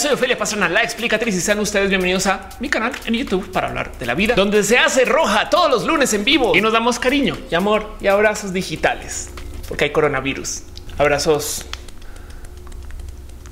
Soy Ofelia Pastrana, la explicatriz y sean ustedes bienvenidos a mi canal en YouTube para hablar de la vida, donde se hace roja todos los lunes en vivo y nos damos cariño amor y abrazos digitales porque hay coronavirus. Abrazos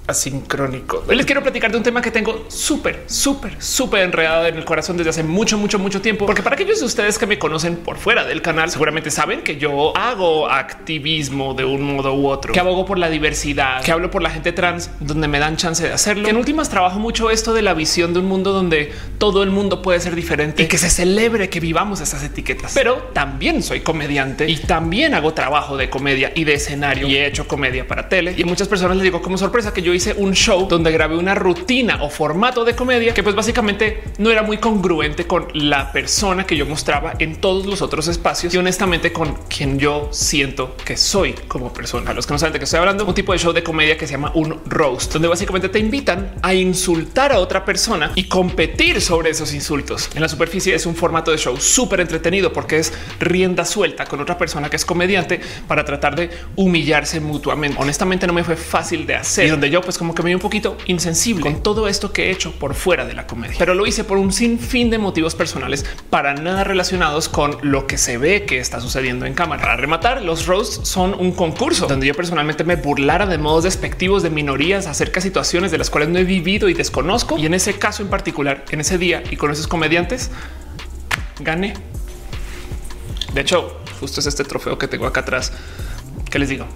asincrónico. Hoy les quiero platicar de un tema que tengo súper, súper, súper enredado en el corazón desde hace mucho, mucho, mucho tiempo. Porque para aquellos de ustedes que me conocen por fuera del canal, seguramente saben que yo hago activismo de un modo u otro, que abogo por la diversidad, que hablo por la gente trans, donde me dan chance de hacerlo. Que en últimas trabajo mucho esto de la visión de un mundo donde todo el mundo puede ser diferente y que se celebre que vivamos esas etiquetas. Pero también soy comediante y también hago trabajo de comedia y de escenario y he hecho comedia para tele. Y a muchas personas les digo como sorpresa que yo hice un show donde grabé una rutina o formato de comedia que pues básicamente no era muy congruente con la persona que yo mostraba en todos los otros espacios y honestamente con quien yo siento que soy como persona. A los que no saben de qué estoy hablando, un tipo de show de comedia que se llama un roast, donde básicamente te invitan a insultar a otra persona y competir sobre esos insultos. En la superficie es un formato de show súper entretenido porque es rienda suelta con otra persona que es comediante para tratar de humillarse mutuamente. Honestamente no me fue fácil de hacer y donde yo pues como que me vi un poquito insensible con todo esto que he hecho por fuera de la comedia, pero lo hice por un sinfín de motivos personales para nada relacionados con lo que se ve que está sucediendo en cámara. Para rematar, los roasts son un concurso donde yo personalmente me burlara de modos despectivos de minorías acerca de situaciones de las cuales no he vivido y desconozco. Y en ese caso en particular, en ese día y con esos comediantes, gané. De hecho, justo es este trofeo que tengo acá atrás. que les digo?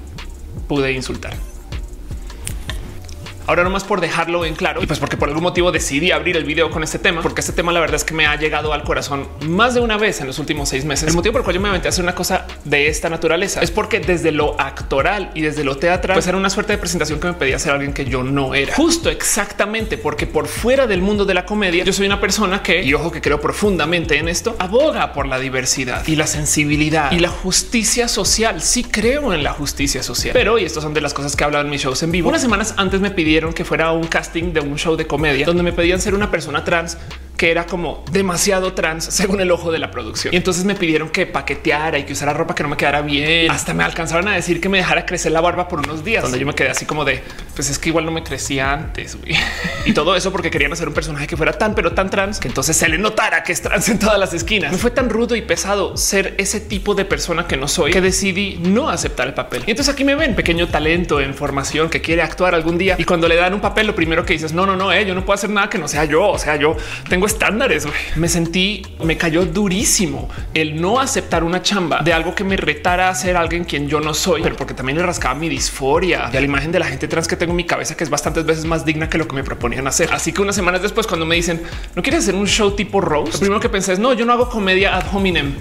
Pude insultar. Ahora nomás por dejarlo en claro y pues porque por algún motivo decidí abrir el video con este tema, porque este tema la verdad es que me ha llegado al corazón más de una vez en los últimos seis meses. El motivo por el cual yo me aventé a hacer una cosa de esta naturaleza es porque desde lo actoral y desde lo teatral pues era una suerte de presentación que me pedía ser alguien que yo no era. Justo exactamente porque por fuera del mundo de la comedia yo soy una persona que, y ojo que creo profundamente en esto, aboga por la diversidad y la sensibilidad y la justicia social. Sí creo en la justicia social. Pero y estas son de las cosas que he hablado en mis shows en vivo. Unas semanas antes me pidieron que fuera un casting de un show de comedia donde me pedían ser una persona trans que era como demasiado trans según el ojo de la producción. Y entonces me pidieron que paqueteara y que usara ropa que no me quedara bien. Hasta me alcanzaron a decir que me dejara crecer la barba por unos días, donde yo me quedé así como de, pues es que igual no me crecía antes. Y todo eso porque querían hacer un personaje que fuera tan, pero tan trans que entonces se le notara que es trans en todas las esquinas. Me fue tan rudo y pesado ser ese tipo de persona que no soy que decidí no aceptar el papel. Y entonces aquí me ven pequeño talento en formación que quiere actuar algún día. Y cuando le dan un papel, lo primero que dices, no, no, no, eh, yo no puedo hacer nada que no sea yo. O sea, yo tengo estándares. Me sentí, me cayó durísimo el no aceptar una chamba de algo que me retara a ser alguien quien yo no soy, pero porque también le rascaba mi disforia y a la imagen de la gente trans que tengo en mi cabeza, que es bastantes veces más digna que lo que me proponían hacer. Así que unas semanas después, cuando me dicen no quieres hacer un show tipo Rose, lo primero que pensé es no, yo no hago comedia ad hominem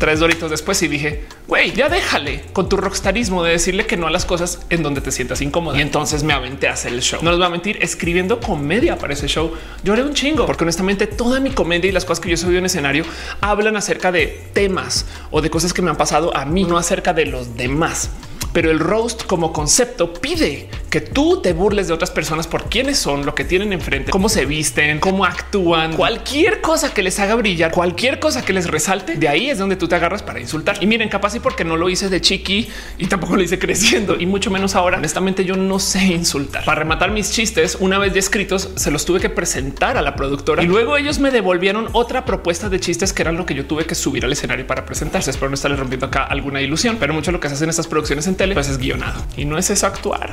tres doritos después y dije, güey, ya déjale con tu rockstarismo de decirle que no a las cosas en donde te sientas incómodo. Y entonces me aventé a hacer el show. No les voy a mentir, escribiendo comedia para ese show. Lloré un chingo porque honestamente toda mi comedia y las cosas que yo subido en escenario hablan acerca de temas o de cosas que me han pasado a mí, no acerca de los demás pero el roast como concepto pide que tú te burles de otras personas por quiénes son, lo que tienen enfrente, cómo se visten, cómo actúan, cualquier cosa que les haga brillar, cualquier cosa que les resalte. De ahí es donde tú te agarras para insultar. Y miren, capaz y porque no lo hice de chiqui y tampoco lo hice creciendo y mucho menos ahora. Honestamente, yo no sé insultar. Para rematar mis chistes, una vez ya escritos, se los tuve que presentar a la productora y luego ellos me devolvieron otra propuesta de chistes que eran lo que yo tuve que subir al escenario para presentarse. Espero no estarles rompiendo acá alguna ilusión, pero mucho lo que se hacen estas producciones en tele pues es guionado y no es eso actuar.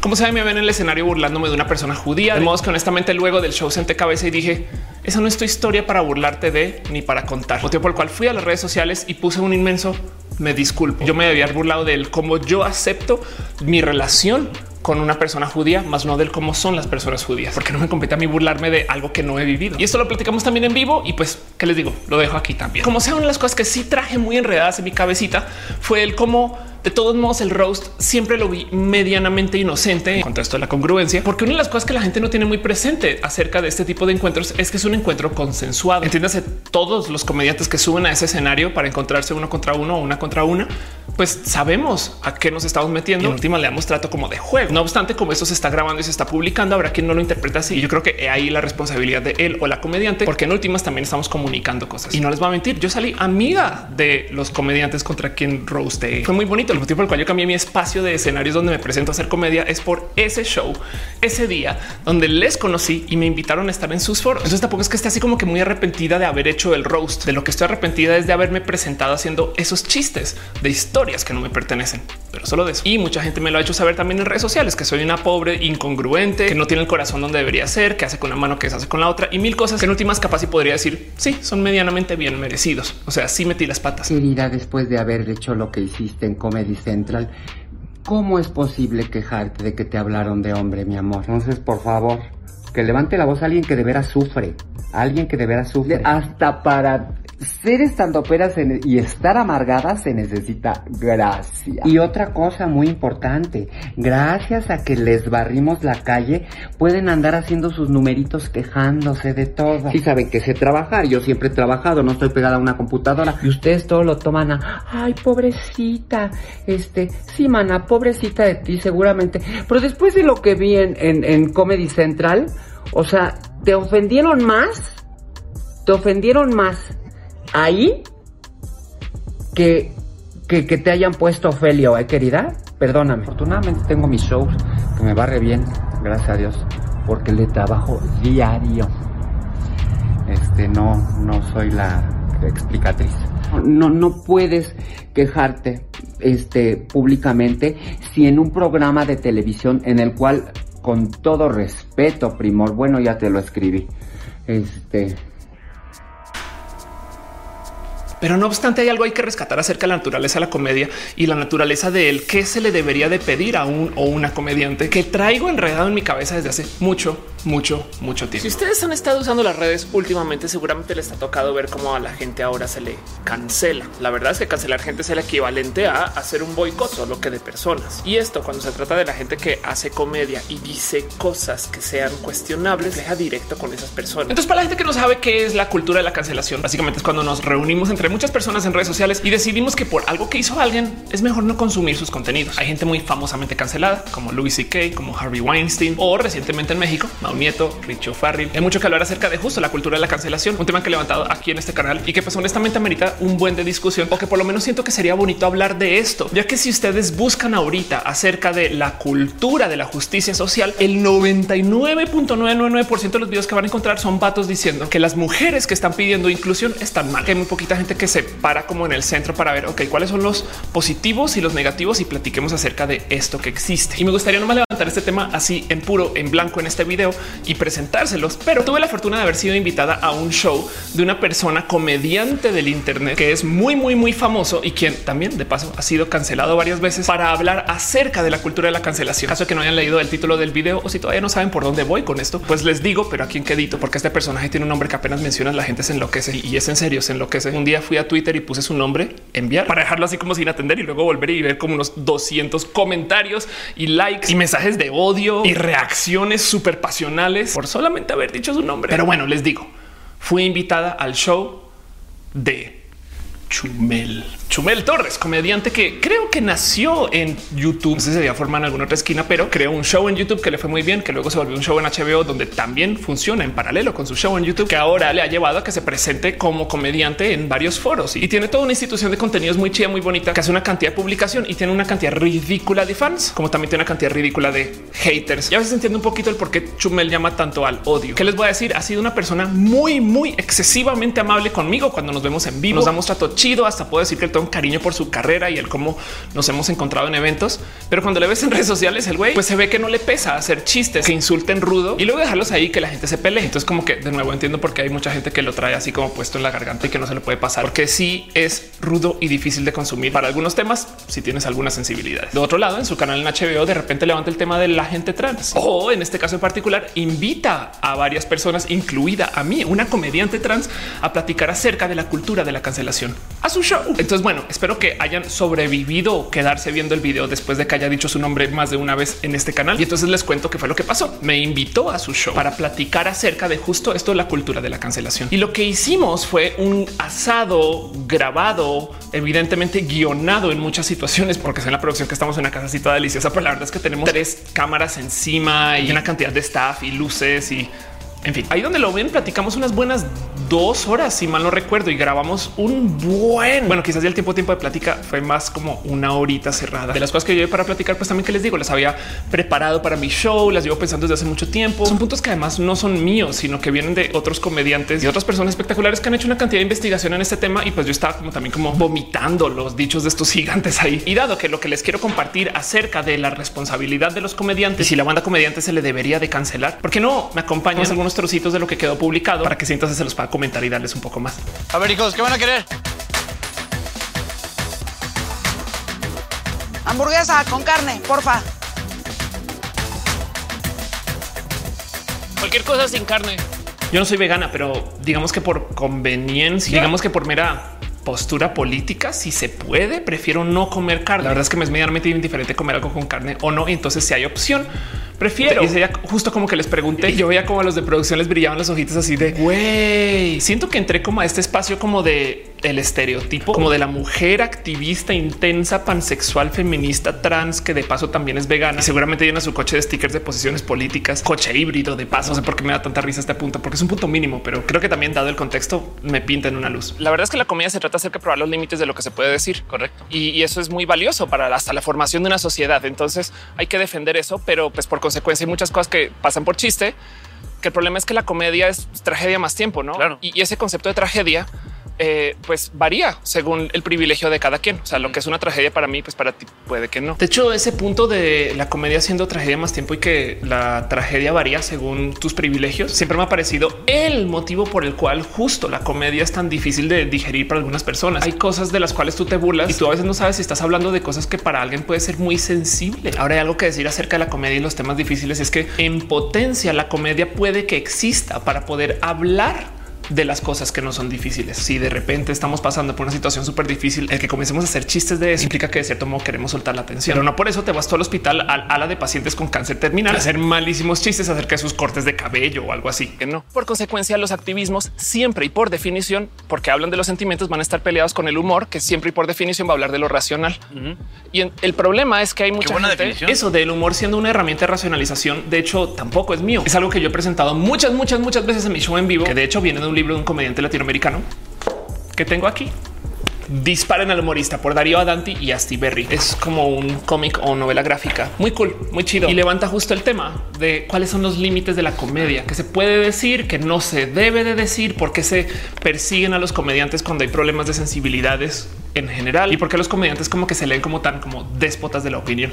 Como saben, me ven en el escenario burlándome de una persona judía, de modo que honestamente luego del show senté cabeza y dije, esa no es tu historia para burlarte de ni para contar. Motivo por el cual fui a las redes sociales y puse un inmenso me disculpo. Yo me había burlado de él como yo acepto mi relación con una persona judía, más no del cómo son las personas judías, porque no me compete a mí burlarme de algo que no he vivido. Y esto lo platicamos también en vivo y pues, ¿qué les digo? Lo dejo aquí también. Como sea, una de las cosas que sí traje muy enredadas en mi cabecita fue el cómo de todos modos, el roast siempre lo vi medianamente inocente en contra esto de la congruencia, porque una de las cosas que la gente no tiene muy presente acerca de este tipo de encuentros es que es un encuentro consensuado. Entiéndase, todos los comediantes que suben a ese escenario para encontrarse uno contra uno o una contra una, pues sabemos a qué nos estamos metiendo. En última le damos trato como de juego. No obstante, como esto se está grabando y se está publicando, habrá quien no lo interpreta así. Yo creo que ahí la responsabilidad de él o la comediante, porque en últimas también estamos comunicando cosas. Y no les voy a mentir, yo salí amiga de los comediantes contra quien roasté. Fue muy bonito el motivo por el cual yo cambié mi espacio de escenarios donde me presento a hacer comedia es por ese show, ese día donde les conocí y me invitaron a estar en sus foros. Entonces tampoco es que esté así como que muy arrepentida de haber hecho el roast. De lo que estoy arrepentida es de haberme presentado haciendo esos chistes de historias que no me pertenecen, pero solo de eso. Y mucha gente me lo ha hecho saber también en redes sociales que soy una pobre incongruente, que no tiene el corazón donde debería ser, que hace con una mano que se hace con la otra y mil cosas que en últimas capaz y podría decir sí, son medianamente bien merecidos. O sea, sí metí las patas. Querida, después de haber hecho lo que hiciste en Comedy Central, ¿cómo es posible quejarte de que te hablaron de hombre, mi amor? Entonces, por favor, que levante la voz a alguien que de veras sufre. Alguien que de veras sufre. Hasta para ser estandoperas y estar amargada se necesita gracia. Y otra cosa muy importante, gracias a que les barrimos la calle, pueden andar haciendo sus numeritos quejándose de todo. Y saben que sé trabajar, yo siempre he trabajado, no estoy pegada a una computadora. Y ustedes todo lo toman a, ay, pobrecita, este, sí, mana, pobrecita de ti, seguramente. Pero después de lo que vi en, en, en Comedy Central, o sea, ¿te ofendieron más? ¿Te ofendieron más ahí que, que, que te hayan puesto Ofelio, ¿eh, querida? Perdóname. Afortunadamente tengo mis shows que me barre bien, gracias a Dios, porque le trabajo diario. Este, no, no soy la explicatriz. No, no puedes quejarte, este, públicamente si en un programa de televisión en el cual, con todo respeto, primor, bueno, ya te lo escribí, este, Pero no obstante, hay algo hay que rescatar acerca de la naturaleza de la comedia y la naturaleza de él. ¿Qué se le debería de pedir a un o una comediante que traigo enredado en mi cabeza desde hace mucho, mucho, mucho tiempo? Si ustedes han estado usando las redes últimamente, seguramente les ha tocado ver cómo a la gente ahora se le cancela. La verdad es que cancelar gente es el equivalente a hacer un boicot solo que de personas. Y esto cuando se trata de la gente que hace comedia y dice cosas que sean cuestionables, deja directo con esas personas. Entonces, para la gente que no sabe qué es la cultura de la cancelación, básicamente es cuando nos reunimos entre muchas personas en redes sociales y decidimos que por algo que hizo alguien es mejor no consumir sus contenidos. Hay gente muy famosamente cancelada como Louis C.K., como Harvey Weinstein o recientemente en México, Mau Nieto, Richo Farrell. Hay mucho que hablar acerca de justo la cultura de la cancelación, un tema que he levantado aquí en este canal y que pues honestamente amerita un buen de discusión o que por lo menos siento que sería bonito hablar de esto, ya que si ustedes buscan ahorita acerca de la cultura de la justicia social, el 99.999% de los videos que van a encontrar son vatos diciendo que las mujeres que están pidiendo inclusión están mal, que hay muy poquita gente que se para como en el centro para ver, ok, cuáles son los positivos y los negativos y platiquemos acerca de esto que existe. Y me gustaría nomás levantar este tema así en puro, en blanco en este video y presentárselos, pero tuve la fortuna de haber sido invitada a un show de una persona comediante del Internet que es muy, muy, muy famoso y quien también de paso ha sido cancelado varias veces para hablar acerca de la cultura de la cancelación. Caso que no hayan leído el título del video o si todavía no saben por dónde voy con esto, pues les digo, pero aquí en quedito, porque este personaje tiene un nombre que apenas mencionas, la gente se enloquece y es en serio, se enloquece. Un día fui a Twitter y puse su nombre, enviar para dejarlo así como sin atender y luego volver y ver como unos 200 comentarios y likes y mensajes de odio y reacciones súper pasionales por solamente haber dicho su nombre. Pero bueno, les digo, fui invitada al show de Chumel. Chumel Torres, comediante que creo que nació en YouTube. No sé si se forma en alguna otra esquina, pero creó un show en YouTube que le fue muy bien, que luego se volvió un show en HBO donde también funciona en paralelo con su show en YouTube, que ahora le ha llevado a que se presente como comediante en varios foros y tiene toda una institución de contenidos muy chida, muy bonita, que hace una cantidad de publicación y tiene una cantidad ridícula de fans, como también tiene una cantidad ridícula de haters. Ya a veces entiende un poquito el por qué Chumel llama tanto al odio. ¿Qué les voy a decir? Ha sido una persona muy, muy excesivamente amable conmigo cuando nos vemos en vivo. Nos damos trato chido, hasta puedo decir que le tengo un cariño por su carrera y el cómo nos hemos encontrado en eventos. Pero cuando le ves en redes sociales, el güey pues se ve que no le pesa hacer chistes que insulten rudo y luego dejarlos ahí que la gente se pelee. Entonces, como que de nuevo entiendo por qué hay mucha gente que lo trae así como puesto en la garganta y que no se le puede pasar, porque sí es rudo y difícil de consumir para algunos temas. Si tienes alguna sensibilidad de otro lado, en su canal en HBO, de repente levanta el tema de la gente trans o en este caso en particular, invita a varias personas, incluida a mí, una comediante trans, a platicar acerca de la cultura de la cancelación a su show. Entonces, bueno, espero que hayan sobrevivido quedarse viendo el video después de que haya dicho su nombre más de una vez en este canal. Y entonces les cuento qué fue lo que pasó. Me invitó a su show para platicar acerca de justo esto, la cultura de la cancelación. Y lo que hicimos fue un asado grabado, evidentemente guionado en muchas situaciones, porque es en la producción que estamos en una casa así toda deliciosa. Pero la verdad es que tenemos tres cámaras encima y una cantidad de staff y luces y En fin, ahí donde lo ven, platicamos unas buenas dos horas, si mal no recuerdo, y grabamos un buen. Bueno, quizás ya el tiempo de plática fue más como una horita cerrada. De las cosas que yo para platicar, pues también que les digo, las había preparado para mi show, las llevo pensando desde hace mucho tiempo. Son puntos que además no son míos, sino que vienen de otros comediantes y otras personas espectaculares que han hecho una cantidad de investigación en este tema. Y pues yo estaba como también como vomitando los dichos de estos gigantes ahí. Y dado que lo que les quiero compartir acerca de la responsabilidad de los comediantes y si la banda comediante se le debería de cancelar, porque no me acompañas algunos trocitos de lo que quedó publicado para que si entonces se los pueda comentar y darles un poco más. A ver, hijos, ¿qué van a querer? Hamburguesa con carne, porfa. Cualquier cosa sin carne. Yo no soy vegana, pero digamos que por conveniencia, digamos que por mera postura política, si se puede, prefiero no comer carne. La verdad es que me es medianamente indiferente comer algo con carne o no. Entonces si hay opción, prefiero. Y sería justo como que les pregunté y yo veía como a los de producción les brillaban los ojitos así de güey. Siento que entré como a este espacio como de el estereotipo como de la mujer activista intensa, pansexual, feminista, trans, que de paso también es vegana y seguramente llena su coche de stickers de posiciones políticas, coche híbrido de paso. No sé por qué me da tanta risa este punto, porque es un punto mínimo, pero creo que también dado el contexto me pinta en una luz. La verdad es que la comedia se trata de hacer que probar los límites de lo que se puede decir. Correcto. Y, y, eso es muy valioso para hasta la formación de una sociedad. Entonces hay que defender eso, pero pues por consecuencia hay muchas cosas que pasan por chiste, que el problema es que la comedia es tragedia más tiempo, ¿no? Claro. Y, y ese concepto de tragedia eh, pues varía según el privilegio de cada quien. O sea, lo que es una tragedia para mí, pues para ti puede que no. De hecho, ese punto de la comedia siendo tragedia más tiempo y que la tragedia varía según tus privilegios, siempre me ha parecido el motivo por el cual justo la comedia es tan difícil de digerir para algunas personas. Hay cosas de las cuales tú te burlas y tú a veces no sabes si estás hablando de cosas que para alguien puede ser muy sensible. Ahora hay algo que decir acerca de la comedia y los temas difíciles es que en potencia la comedia puede que exista para poder hablar de las cosas que no son difíciles. Si de repente estamos pasando por una situación súper difícil, el que comencemos a hacer chistes de eso implica que de cierto modo queremos soltar la atención. Pero no por eso te vas todo al hospital al ala de pacientes con cáncer terminal a hacer malísimos chistes acerca de sus cortes de cabello o algo así. Que no. Por consecuencia, los activismos siempre y por definición, porque hablan de los sentimientos, van a estar peleados con el humor, que siempre y por definición va a hablar de lo racional. Uh -huh. Y en, el problema es que hay mucha gente. Definición. Eso del humor siendo una herramienta de racionalización, de hecho, tampoco es mío. Es algo que yo he presentado muchas, muchas, muchas veces en mi show en vivo, que de hecho viene de un libro de un comediante latinoamericano que tengo aquí. Disparen al humorista por Darío Adanti y Asti Berry. Es como un cómic o novela gráfica muy cool, muy chido y levanta justo el tema de cuáles son los límites de la comedia, que se puede decir, que no se debe de decir, por qué se persiguen a los comediantes cuando hay problemas de sensibilidades en general y por qué los comediantes como que se leen como tan como déspotas de la opinión.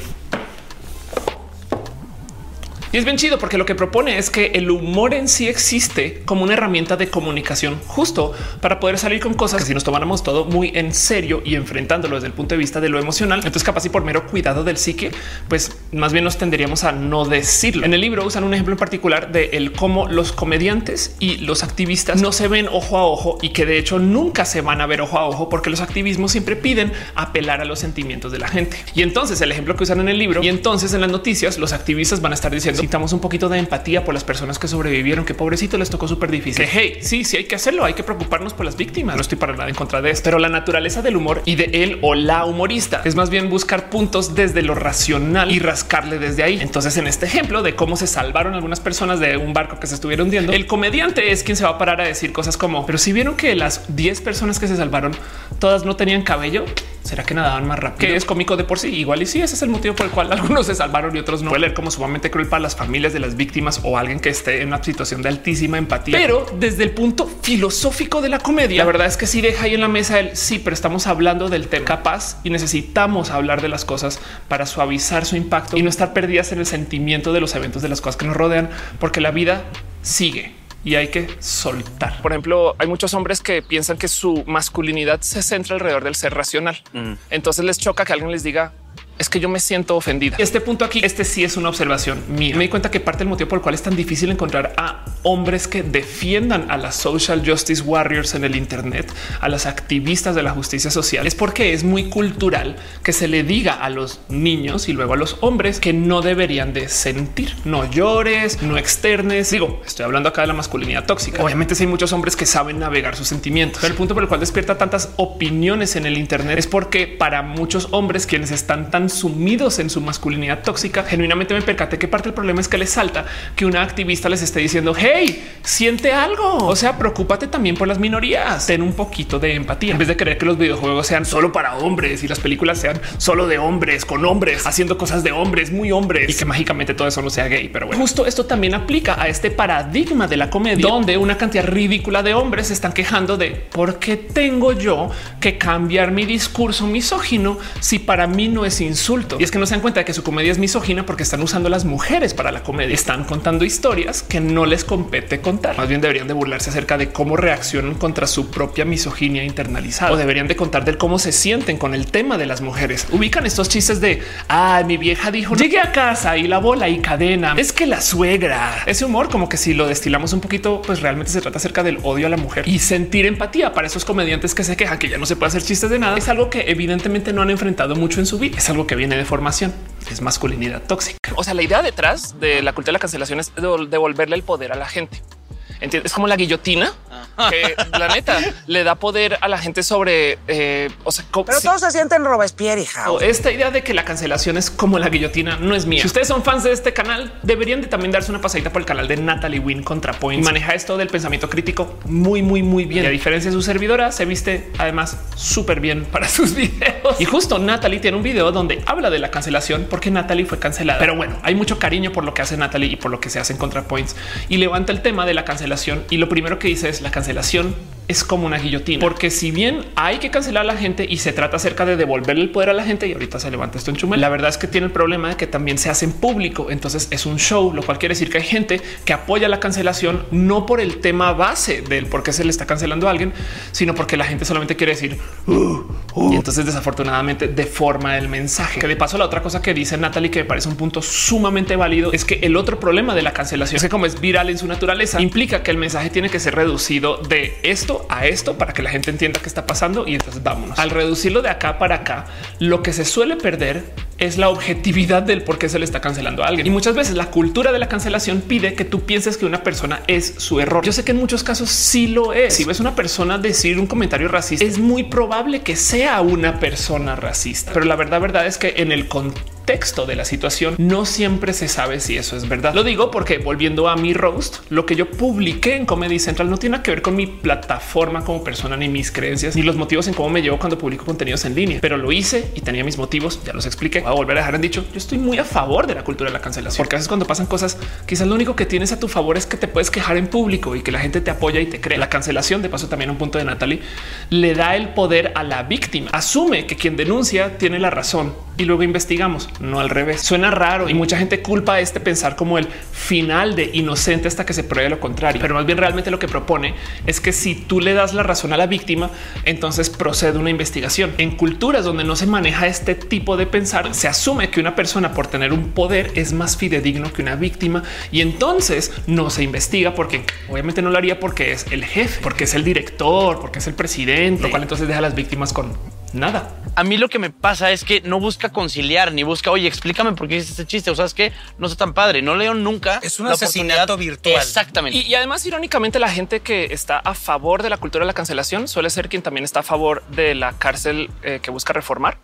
Y es bien chido porque lo que propone es que el humor en sí existe como una herramienta de comunicación justo para poder salir con cosas que si nos tomáramos todo muy en serio y enfrentándolo desde el punto de vista de lo emocional, entonces capaz y por mero cuidado del psique, pues más bien nos tenderíamos a no decirlo. En el libro usan un ejemplo en particular de el cómo los comediantes y los activistas no se ven ojo a ojo y que de hecho nunca se van a ver ojo a ojo porque los activismos siempre piden apelar a los sentimientos de la gente. Y entonces el ejemplo que usan en el libro y entonces en las noticias los activistas van a estar diciendo necesitamos un poquito de empatía por las personas que sobrevivieron, que pobrecito les tocó súper difícil. Que, hey, sí, sí hay que hacerlo, hay que preocuparnos por las víctimas. No estoy para nada en contra de esto, pero la naturaleza del humor y de él o la humorista es más bien buscar puntos desde lo racional y rascarle desde ahí. Entonces, en este ejemplo de cómo se salvaron algunas personas de un barco que se estuviera hundiendo, el comediante es quien se va a parar a decir cosas como, pero si vieron que las 10 personas que se salvaron todas no tenían cabello, será que nadaban más rápido? Que es cómico de por sí. Igual y sí, ese es el motivo por el cual algunos se salvaron y otros no. Puede leer como sumamente cruel para las familias de las víctimas o alguien que esté en una situación de altísima empatía. Pero desde el punto filosófico de la comedia, la verdad es que sí deja ahí en la mesa el sí, pero estamos hablando del tema capaz y necesitamos hablar de las cosas para suavizar su impacto y no estar perdidas en el sentimiento de los eventos de las cosas que nos rodean, porque la vida sigue y hay que soltar. Por ejemplo, hay muchos hombres que piensan que su masculinidad se centra alrededor del ser racional. Mm. Entonces les choca que alguien les diga es que yo me siento ofendida. Este punto aquí, este sí es una observación mía. Me di cuenta que parte del motivo por el cual es tan difícil encontrar a hombres que defiendan a las social justice warriors en el Internet, a las activistas de la justicia social, es porque es muy cultural que se le diga a los niños y luego a los hombres que no deberían de sentir. No llores, no externes. Digo, estoy hablando acá de la masculinidad tóxica. Obviamente, si hay muchos hombres que saben navegar sus sentimientos. Pero el punto por el cual despierta tantas opiniones en el Internet es porque para muchos hombres quienes están tan sumidos en su masculinidad tóxica, genuinamente me percaté que parte del problema es que les salta que una activista les esté diciendo, hey, siente algo. O sea, preocúpate también por las minorías. Ten un poquito de empatía en vez de creer que los videojuegos sean solo para hombres y las películas sean solo de hombres con hombres haciendo cosas de hombres muy hombres y que mágicamente todo eso no sea gay. Pero bueno, justo esto también aplica a este paradigma de la comedia donde una cantidad ridícula de hombres se están quejando de por qué tengo yo que cambiar mi discurso misógino si para mí no es insulto. Y es que no se dan cuenta de que su comedia es misógina porque están usando las mujeres para la comedia. Están contando historias que no les compete contar. Más bien deberían de burlarse acerca de cómo reaccionan contra su propia misoginia internalizada o deberían de contar del cómo se sienten con el tema de las mujeres. Ubican estos chistes de ah, mi vieja dijo llegué a casa y la bola y cadena. Es que la suegra ese humor, como que si lo destilamos un poquito, pues realmente se trata acerca del odio a la mujer y sentir empatía para esos comediantes que se quejan que ya no se puede hacer chistes de nada. Es algo que evidentemente no han enfrentado mucho en su vida. Es algo que viene de formación. Es masculinidad tóxica. O sea, la idea detrás de la cultura de la cancelación es devolverle el poder a la gente. ¿Entiendes? Es como la guillotina. Que la neta le da poder a la gente sobre. Eh, o sea, pero todos se sienten Robespierre, hija. Esta idea de que la cancelación es como la guillotina no es mía. Si ustedes son fans de este canal, deberían de también darse una pasadita por el canal de Natalie Wynn ContraPoints. Maneja esto del pensamiento crítico muy, muy, muy bien. Y a diferencia de su servidora, se viste además súper bien para sus videos. Y justo Natalie tiene un video donde habla de la cancelación porque Natalie fue cancelada. Pero bueno, hay mucho cariño por lo que hace Natalie y por lo que se hace en ContraPoints y levanta el tema de la cancelación y lo primero que dice es la cancelación cancelación es como una guillotina, porque si bien hay que cancelar a la gente y se trata acerca de devolverle el poder a la gente y ahorita se levanta esto en chumel, la verdad es que tiene el problema de que también se hace en público. Entonces es un show, lo cual quiere decir que hay gente que apoya la cancelación no por el tema base del por qué se le está cancelando a alguien, sino porque la gente solamente quiere decir uh, uh". y entonces desafortunadamente deforma el mensaje. Que de paso, la otra cosa que dice Natalie que me parece un punto sumamente válido es que el otro problema de la cancelación es que como es viral en su naturaleza, implica que el mensaje tiene que ser reducido de esto a esto para que la gente entienda qué está pasando y entonces vámonos. Al reducirlo de acá para acá, lo que se suele perder es la objetividad del por qué se le está cancelando a alguien. Y muchas veces la cultura de la cancelación pide que tú pienses que una persona es su error. Yo sé que en muchos casos sí lo es. Si ves una persona decir un comentario racista, es muy probable que sea una persona racista. Pero la verdad, verdad es que en el contexto de la situación no siempre se sabe si eso es verdad. Lo digo porque volviendo a mi roast, lo que yo publiqué en Comedy Central no tiene que ver con mi plataforma como persona, ni mis creencias, ni los motivos en cómo me llevo cuando publico contenidos en línea, pero lo hice y tenía mis motivos. Ya los expliqué a volver a dejar en dicho. Yo estoy muy a favor de la cultura de la cancelación, porque a veces cuando pasan cosas, quizás lo único que tienes a tu favor es que te puedes quejar en público y que la gente te apoya y te cree. La cancelación, de paso, también un punto de Natalie, le da el poder a la víctima. Asume que quien denuncia tiene la razón y luego investigamos, no al revés. Suena raro y mucha gente culpa este pensar como el final de inocente hasta que se pruebe lo contrario. Pero más bien realmente lo que propone es que si tú le das la razón a la víctima, entonces procede una investigación. En culturas donde no se maneja este tipo de pensar, se asume que una persona por tener un poder es más fidedigno que una víctima y entonces no se investiga porque obviamente no lo haría porque es el jefe, porque es el director, porque es el presidente, lo cual entonces deja a las víctimas con nada. A mí lo que me pasa es que no busca conciliar ni busca, oye, explícame por qué hiciste este chiste. O sabes que no está tan padre. No leo nunca. Es un asesinato virtual. Exactamente. Y, además, irónicamente, la gente que está a favor de la cultura de la cancelación suele ser quien también está a favor de la cárcel eh, que busca reformar.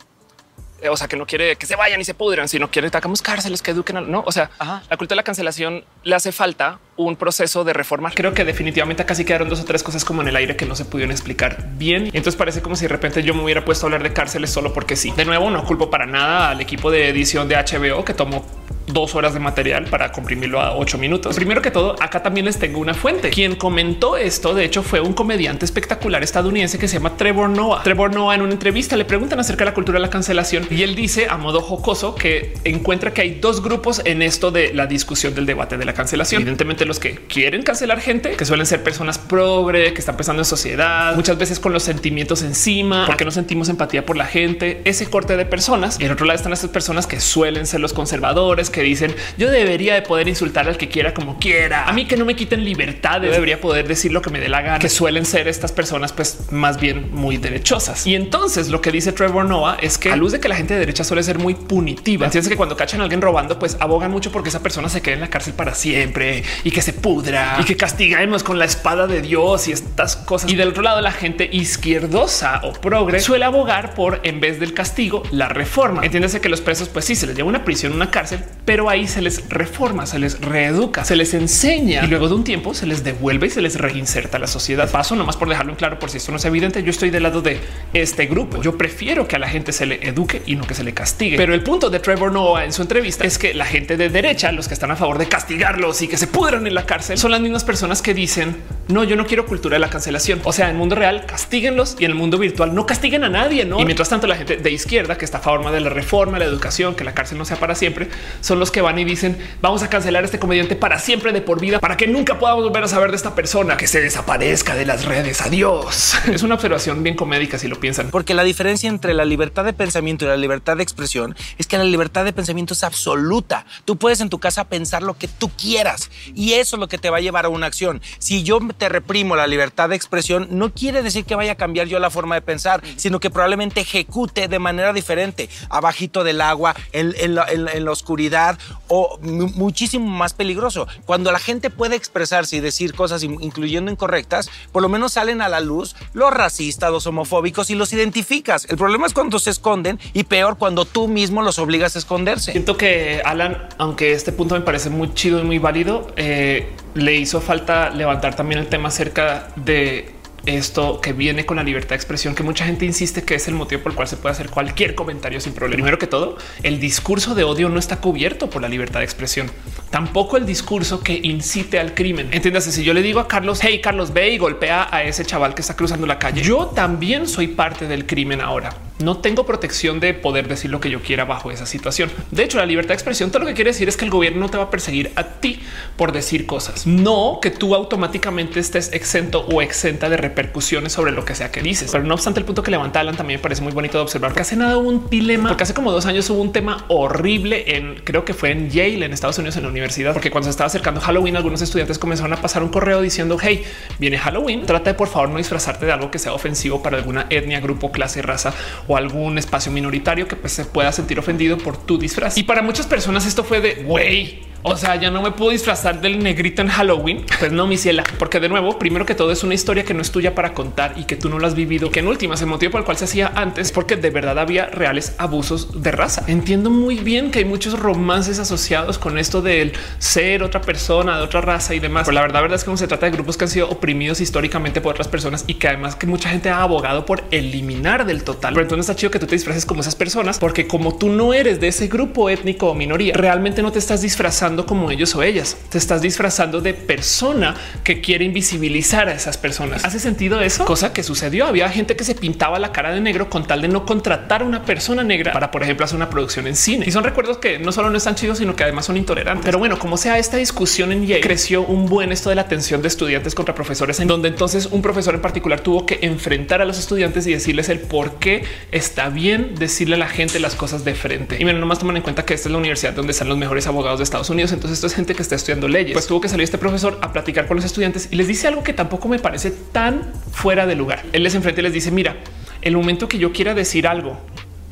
Eh, o sea, que no quiere que se vayan y se pudran, sino quiere que hagamos cárceles que eduquen. No, o sea, la cultura de la cancelación le hace falta un proceso de reformar. Creo que definitivamente casi quedaron dos o tres cosas como en el aire que no se pudieron explicar bien. Y entonces parece como si de repente yo me hubiera puesto a hablar de cárceles solo porque sí. De nuevo, no culpo para nada al equipo de edición de HBO que tomó dos horas de material para comprimirlo a ocho minutos. Primero que todo, acá también les tengo una fuente. Quien comentó esto, de hecho, fue un comediante espectacular estadounidense que se llama Trevor Noah. Trevor Noah en una entrevista le preguntan acerca de la cultura de la cancelación y él dice a modo jocoso que encuentra que hay dos grupos en esto de la discusión del debate de la cancelación. Evidentemente los que quieren cancelar gente, que suelen ser personas progre, que están pensando en sociedad, muchas veces con los sentimientos encima, porque no sentimos empatía por la gente, ese corte de personas. Y en otro lado están estas personas que suelen ser los conservadores, que dicen yo debería de poder insultar al que quiera como quiera. A mí que no me quiten libertad, debería poder decir lo que me dé la gana, que suelen ser estas personas pues más bien muy derechosas. Y entonces lo que dice Trevor Noah es que a luz de que la gente de derecha suele ser muy punitiva, entiendes que cuando cachan a alguien robando, pues abogan mucho porque esa persona se quede en la cárcel para siempre y que se pudra y que castigamos con la espada de Dios y estas cosas. Y del otro lado, la gente izquierdosa o progre suele abogar por en vez del castigo, la reforma. Entiéndase que los presos, pues sí, se les lleva una prisión, una cárcel, pero ahí se les reforma, se les reeduca, se les enseña y luego de un tiempo se les devuelve y se les reinserta a la sociedad. Paso nomás por dejarlo en claro, por si esto no es evidente. Yo estoy del lado de este grupo. Yo prefiero que a la gente se le eduque y no que se le castigue. Pero el punto de Trevor Noah en su entrevista es que la gente de derecha, los que están a favor de castigarlos y que se pudran en la cárcel, son las mismas personas que dicen no, yo no quiero cultura de la cancelación. O sea, en el mundo real castíguenlos y en el mundo virtual no castiguen a nadie. ¿no? Y mientras tanto, la gente de izquierda que está a favor de la reforma, la educación, que la cárcel no sea para siempre, los que van y dicen vamos a cancelar este comediante para siempre de por vida, para que nunca podamos volver a saber de esta persona que se desaparezca de las redes. Adiós. Es una observación bien comédica si lo piensan. Porque la diferencia entre la libertad de pensamiento y la libertad de expresión es que la libertad de pensamiento es absoluta. Tú puedes en tu casa pensar lo que tú quieras y eso es lo que te va a llevar a una acción. Si yo te reprimo la libertad de expresión, no quiere decir que vaya a cambiar yo la forma de pensar, sino que probablemente ejecute de manera diferente, abajito del agua, en, en la, oscuridad o muchísimo más peligroso. Cuando la gente puede expresarse y decir cosas, incluyendo incorrectas, por lo menos salen a la luz los racistas, los homofóbicos y los identificas. El problema es cuando se esconden y peor cuando tú mismo los obligas a esconderse. Siento que Alan, aunque este punto me parece muy chido y muy válido, eh, le hizo falta levantar también el tema acerca de esto que viene con la libertad de expresión, que mucha gente insiste que es el motivo por el cual se puede hacer cualquier comentario sin problema. Primero que todo, el discurso de odio no está cubierto por la libertad de expresión. Tampoco el discurso que incite al crimen. Entiéndase, si yo le digo a Carlos, hey Carlos, ve y golpea a ese chaval que está cruzando la calle, yo también soy parte del crimen ahora. No tengo protección de poder decir lo que yo quiera bajo esa situación. De hecho, la libertad de expresión todo lo que quiere decir es que el gobierno no te va a perseguir a ti por decir cosas, no que tú automáticamente estés exento o exenta de repercusiones sobre lo que sea que dices. Pero no obstante, el punto que levanta Alan también me parece muy bonito de observar que hace nada hubo un dilema, porque hace como dos años hubo un tema horrible en creo que fue en Yale, en Estados Unidos, en la universidad, porque cuando se estaba acercando Halloween, algunos estudiantes comenzaron a pasar un correo diciendo hey, viene Halloween, trata de por favor no disfrazarte de algo que sea ofensivo para alguna etnia, grupo, clase, raza o algún espacio minoritario que pues, se pueda sentir ofendido por tu disfraz. Y para muchas personas esto fue de güey. O sea, ya no me puedo disfrazar del negrito en Halloween. Pues no, mi ciela, porque de nuevo, primero que todo es una historia que no es tuya para contar y que tú no lo has vivido. Que en últimas, el motivo por el cual se hacía antes, porque de verdad había reales abusos de raza. Entiendo muy bien que hay muchos romances asociados con esto del ser otra persona de otra raza y demás. Pero la verdad, verdad es que no se trata de grupos que han sido oprimidos históricamente por otras personas y que además que mucha gente ha abogado por eliminar del total. Pero entonces está chido que tú te disfraces como esas personas, porque como tú no eres de ese grupo étnico o minoría, realmente no te estás disfrazando como ellos o ellas. Te estás disfrazando de persona que quiere invisibilizar a esas personas. ¿Hace sentido eso? Cosa que sucedió. Había gente que se pintaba la cara de negro con tal de no contratar a una persona negra para, por ejemplo, hacer una producción en cine. Y son recuerdos que no solo no están chidos, sino que además son intolerantes. Pero bueno, como sea, esta discusión en Yale creció un buen esto de la tensión de estudiantes contra profesores, en donde entonces un profesor en particular tuvo que enfrentar a los estudiantes y decirles el por qué está bien decirle a la gente las cosas de frente. Y bueno, nomás toman en cuenta que esta es la universidad donde están los mejores abogados de Estados Unidos. Entonces esto es gente que está estudiando leyes. Pues tuvo que salir este profesor a platicar con los estudiantes y les dice algo que tampoco me parece tan fuera de lugar. Él les enfrenta y les dice, mira, el momento que yo quiera decir algo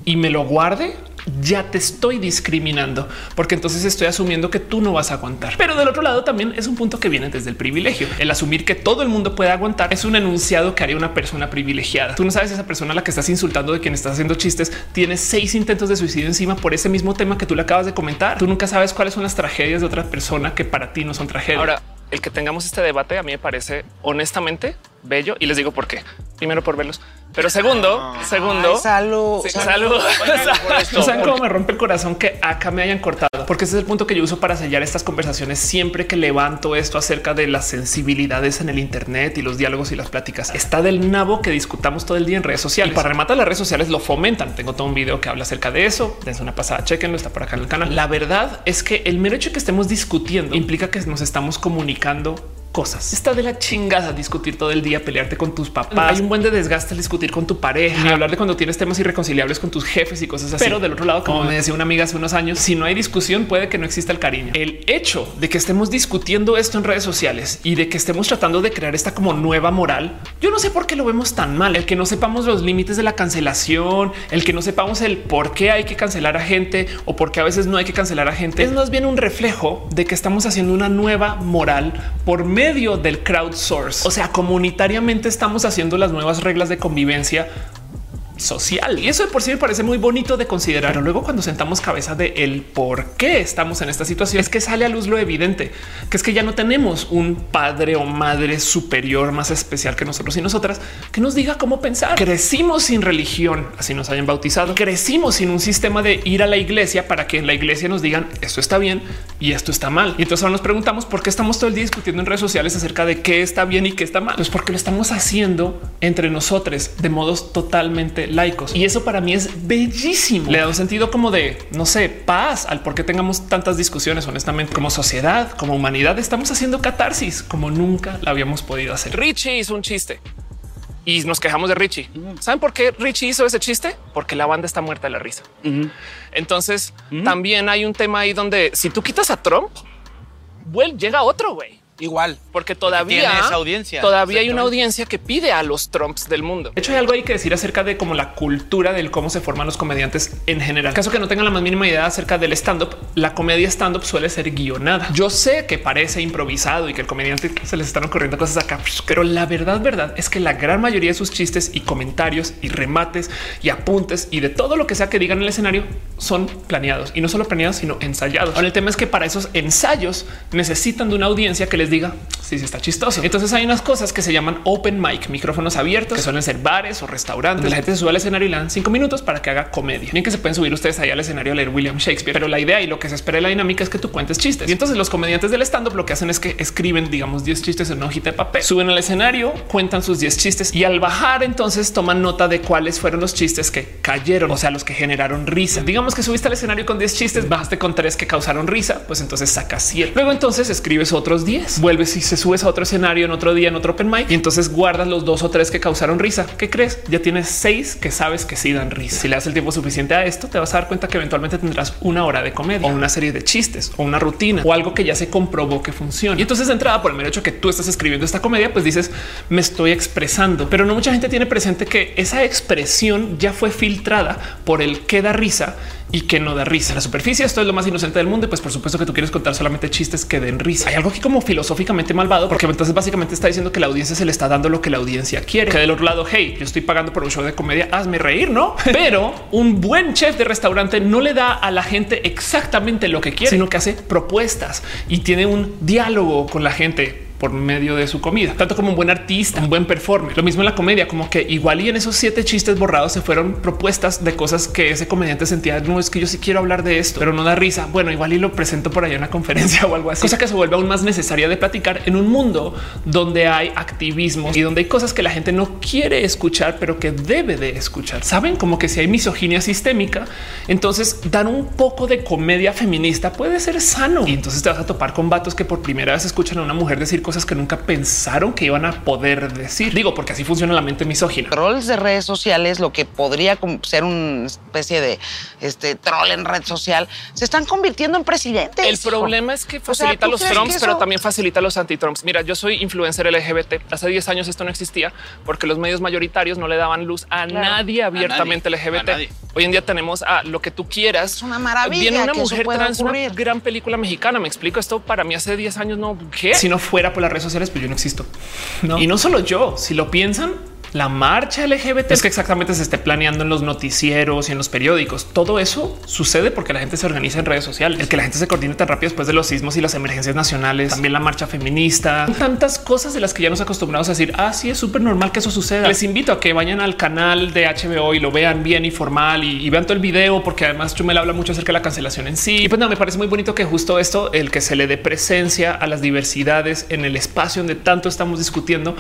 y me lo guarde, ya te estoy discriminando, porque entonces estoy asumiendo que tú no vas a aguantar. Pero del otro lado también es un punto que viene desde el privilegio. El asumir que todo el mundo puede aguantar es un enunciado que haría una persona privilegiada. Tú no sabes esa persona a la que estás insultando, de quien estás haciendo chistes, tiene seis intentos de suicidio encima por ese mismo tema que tú le acabas de comentar. Tú nunca sabes cuáles son las tragedias de otra persona que para ti no son tragedias. Ahora, el que tengamos este debate a mí me parece honestamente bello y les digo por qué. Primero por verlos, pero segundo, segundo, Ay, salud, Sí, salud. salud. No saben cómo me rompe el corazón que acá me hayan cortado, porque ese es el punto que yo uso para sellar estas conversaciones siempre que levanto esto acerca de las sensibilidades en el Internet y los diálogos y las pláticas. Está del nabo que discutamos todo el día en redes sociales. Y para rematar, las redes sociales lo fomentan. Tengo todo un video que habla acerca de eso. Dense una pasada, chequenlo, está por acá en el canal. La verdad es que el mero hecho de que estemos discutiendo implica que nos estamos comunicando cosas. Está de la chingada discutir todo el día, pelearte con tus papás. Hay un buen de desgaste al discutir con tu pareja, y hablar de cuando tienes temas irreconciliables con tus jefes y cosas así. Pero del otro lado, como me decía una amiga hace unos años, si no hay discusión, puede que no exista el cariño. El hecho de que estemos discutiendo esto en redes sociales y de que estemos tratando de crear esta como nueva moral, yo no sé por qué lo vemos tan mal. El que no sepamos los límites de la cancelación, el que no sepamos el por qué hay que cancelar a gente o por qué a veces no hay que cancelar a gente, es más bien un reflejo de que estamos haciendo una nueva moral por medio del crowdsource. O sea, comunitariamente estamos haciendo las nuevas reglas de convivencia social. Y eso de por sí me parece muy bonito de considerar. Luego cuando sentamos cabeza de el por qué estamos en esta situación, es que sale a luz lo evidente, que es que ya no tenemos un padre o madre superior más especial que nosotros y nosotras que nos diga cómo pensar. Crecimos sin religión, así nos hayan bautizado. Crecimos sin un sistema de ir a la iglesia para que en la iglesia nos digan esto está bien y esto está mal. Y entonces ahora nos preguntamos por qué estamos todo el día discutiendo en redes sociales acerca de qué está bien y qué está mal. Pues porque lo estamos haciendo entre nosotros de modos totalmente laicos. Y eso para mí es bellísimo. Le da un sentido como de, no sé, paz al por qué tengamos tantas discusiones, honestamente, como sociedad, como humanidad, estamos haciendo catarsis como nunca la habíamos podido hacer. Richie hizo un chiste y nos quejamos de Richie. ¿Saben por qué Richie hizo ese chiste? Porque la banda está muerta de la risa. Entonces también hay un tema ahí donde si tú quitas a Trump, well, llega otro güey. Igual. Porque todavía tiene esa audiencia. Todavía hay una audiencia que pide a los Trumps del mundo. De hecho, hay algo ahí que decir acerca de cómo la cultura del cómo se forman los comediantes en general. Caso que no tengan la más mínima idea acerca del stand up, la comedia stand up suele ser guionada. Yo sé que parece improvisado y que el comediante se les están ocurriendo cosas acá, pero la verdad, verdad es que la gran mayoría de sus chistes y comentarios y remates y apuntes y de todo lo que sea que digan en el escenario son planeados y no solo planeados, sino ensayados. Ahora el tema es que para esos ensayos necesitan de una audiencia que les diga si sí, está chistoso. Entonces hay unas cosas que se llaman open mic, micrófonos abiertos, que suelen ser bares o restaurantes. La gente se sube al escenario y le dan cinco minutos para que haga comedia. Bien que se pueden subir ustedes ahí al escenario a leer William Shakespeare, pero la idea y lo que se espera de la dinámica es que tú cuentes chistes. Y entonces los comediantes del stand up lo que hacen es que escriben, digamos, 10 chistes en una hojita de papel, suben al escenario, cuentan sus 10 chistes y al bajar entonces toman nota de cuáles fueron los chistes que cayeron, o sea, los que generaron risa. Digamos que subiste al escenario con 10 chistes, bajaste con tres que causaron risa, pues entonces sacas 7. Luego entonces escribes otros 10, vuelves y se subes a otro escenario en otro día, en otro open mic y entonces guardas los dos o tres que causaron risa. ¿Qué crees? Ya tienes seis que sabes que sí dan risa. Si le das el tiempo suficiente a esto, te vas a dar cuenta que eventualmente tendrás una hora de comedia o una serie de chistes o una rutina o algo que ya se comprobó que funciona. Y entonces de entrada, por el mero hecho que tú estás escribiendo esta comedia, pues dices me estoy expresando, pero no mucha gente tiene presente que esa expresión ya fue filtrada por el que da risa y que no da risa. La superficie esto es lo más inocente del mundo y pues por supuesto que tú quieres contar solamente chistes que den risa. Hay algo aquí como filosóficamente malvado porque entonces básicamente está diciendo que la audiencia se le está dando lo que la audiencia quiere. Que del otro lado, hey, yo estoy pagando por un show de comedia, hazme reír, ¿no? Pero un buen chef de restaurante no le da a la gente exactamente lo que quiere, sino que hace propuestas y tiene un diálogo con la gente por medio de su comida, tanto como un buen artista, un buen performer. Lo mismo en la comedia, como que igual y en esos siete chistes borrados se fueron propuestas de cosas que ese comediante sentía. No es que yo sí quiero hablar de esto, pero no da risa. Bueno, igual y lo presento por allá en una conferencia o algo así, cosa que se vuelve aún más necesaria de platicar en un mundo donde hay activismo y donde hay cosas que la gente no quiere escuchar, pero que debe de escuchar. Saben como que si hay misoginia sistémica, entonces dar un poco de comedia feminista puede ser sano y entonces te vas a topar con vatos que por primera vez escuchan a una mujer decir cosas que nunca pensaron que iban a poder decir. Digo, porque así funciona la mente misógina. Trolls de redes sociales, lo que podría ser una especie de este troll en red social, se están convirtiendo en presidentes. El hijo. problema es que O sea, facilita ¿tú los Trumps, pero también facilita los anti-Trumps. Mira, yo soy influencer LGBT. Hace 10 años esto no existía porque los medios mayoritarios no le daban luz a nadie abiertamente nadie, LGBT. a nadie. Hoy en día tenemos a lo que tú quieras. Es una maravilla Viene una que eso mujer pueda trans, una ocurrir. gran película mexicana. Me explico esto para mí hace 10 años. No, ¿qué? Si no fuera por las redes sociales, pues yo no existo. ¿no? Y no solo yo, si lo piensan, la marcha LGBT es que exactamente se esté planeando en los noticieros y en los periódicos. Todo eso sucede porque la gente se organiza en redes sociales. El que la gente se coordine tan rápido después de los sismos y las emergencias nacionales, también la marcha feminista, tantas cosas de las que ya nos acostumbramos a decir. Ah, sí, es súper normal que eso suceda. Les invito a que vayan al canal de HBO y lo vean bien y formal y, y vean todo el video, porque además Chumel habla mucho acerca de la cancelación en sí. Y pues nada, me parece muy bonito que justo esto, el que se le dé presencia a las diversidades en el espacio donde tanto estamos discutiendo,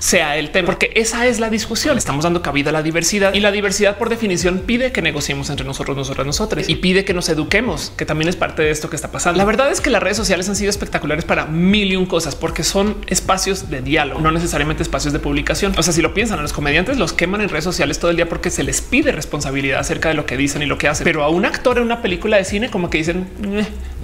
sea el tema, porque esa es la discusión. Estamos dando cabida a la diversidad y la diversidad por definición pide que negociemos entre nosotros, nosotras, nosotros y pide que nos eduquemos, que también es parte de esto que está pasando. La verdad es que las redes sociales han sido espectaculares para mil y un cosas porque son espacios de diálogo, no necesariamente espacios de publicación. O sea, si lo piensan, a los comediantes los queman en redes sociales todo el día porque se les pide responsabilidad acerca de lo que dicen y lo que hacen. Pero a un actor en una película de cine, como que dicen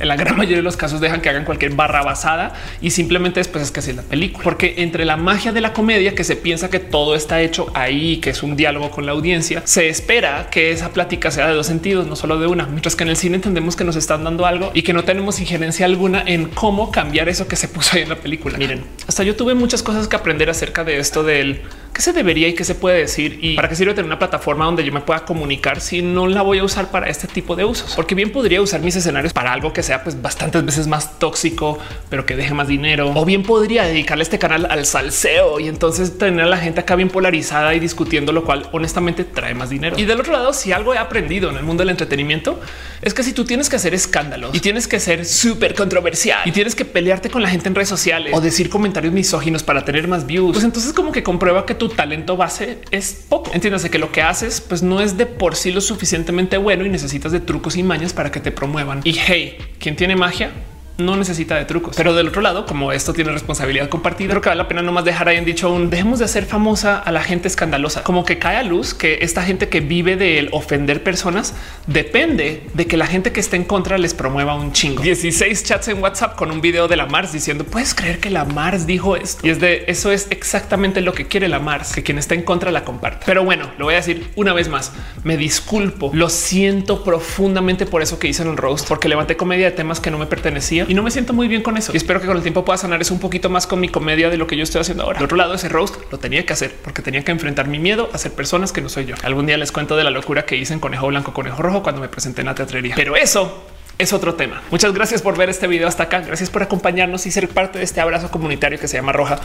en la gran mayoría de los casos dejan que hagan cualquier barra basada y simplemente después es que es la película, porque entre la magia de la comedia que se piensa que todo está hecho ahí, que es un diálogo con la audiencia, se espera que esa plática sea de dos sentidos, no solo de una, mientras que en el cine entendemos que nos están dando algo y que no tenemos injerencia alguna en cómo cambiar eso que se puso ahí en la película. Miren, hasta yo tuve muchas cosas que aprender acerca de esto del qué se debería y qué se puede decir y para qué sirve tener una plataforma donde yo me pueda comunicar si no la voy a usar para este tipo de usos, porque bien podría usar mis escenarios para algo que sea pues bastantes veces más tóxico, pero que deje más dinero, o bien podría dedicarle este canal al salseo y entonces tener a la gente acá bien polarizada y discutiendo, lo cual honestamente trae más dinero. Y del otro lado, si algo he aprendido en el mundo del entretenimiento es que si tú tienes que hacer escándalos y tienes que ser súper controversial y tienes que pelearte con la gente en redes sociales o decir comentarios misóginos para tener más views, pues entonces como que comprueba que tu talento base es poco. Entiéndase que lo que haces pues no es de por sí lo suficientemente bueno y necesitas de trucos y mañas para que te promuevan. Y hey, ¿quién tiene magia? No necesita de trucos. Pero del otro lado, como esto tiene responsabilidad compartida, creo que vale la pena nomás dejar ahí en dicho un dejemos de hacer famosa a la gente escandalosa, como que cae a luz que esta gente que vive de ofender personas depende de que la gente que esté en contra les promueva un chingo. 16 chats en WhatsApp con un video de la Mars diciendo puedes creer que la Mars dijo esto y es de eso es exactamente lo que quiere la Mars, que quien está en contra la comparte. Pero bueno, lo voy a decir una vez más. Me disculpo, lo siento profundamente por eso que hice en el roast, porque levanté comedia de temas que no me pertenecían y no me siento muy bien con eso. Y espero que con el tiempo pueda sanar eso un poquito más con mi comedia de lo que yo estoy haciendo ahora. De otro lado, ese roast lo tenía que hacer porque tenía que enfrentar mi miedo a ser personas que no soy yo. Algún día les cuento de la locura que hice en Conejo Blanco, Conejo Rojo cuando me presenté en la teatrería. Pero eso es otro tema. Muchas gracias por ver este video hasta acá. Gracias por acompañarnos y ser parte de este abrazo comunitario que se llama Roja.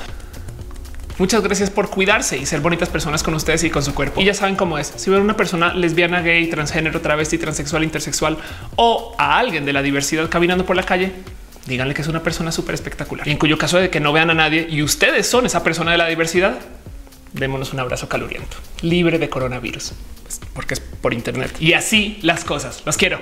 Muchas gracias por cuidarse y ser bonitas personas con ustedes y con su cuerpo. Y ya saben cómo es. Si ven una persona lesbiana, gay, transgénero, travesti, transexual, intersexual o a alguien de la diversidad caminando por la calle, díganle que es una persona súper espectacular. Y en cuyo caso de que no vean a nadie y ustedes son esa persona de la diversidad, démonos un abrazo caluriento, libre de coronavirus, porque es por internet. Y así las cosas. Los quiero.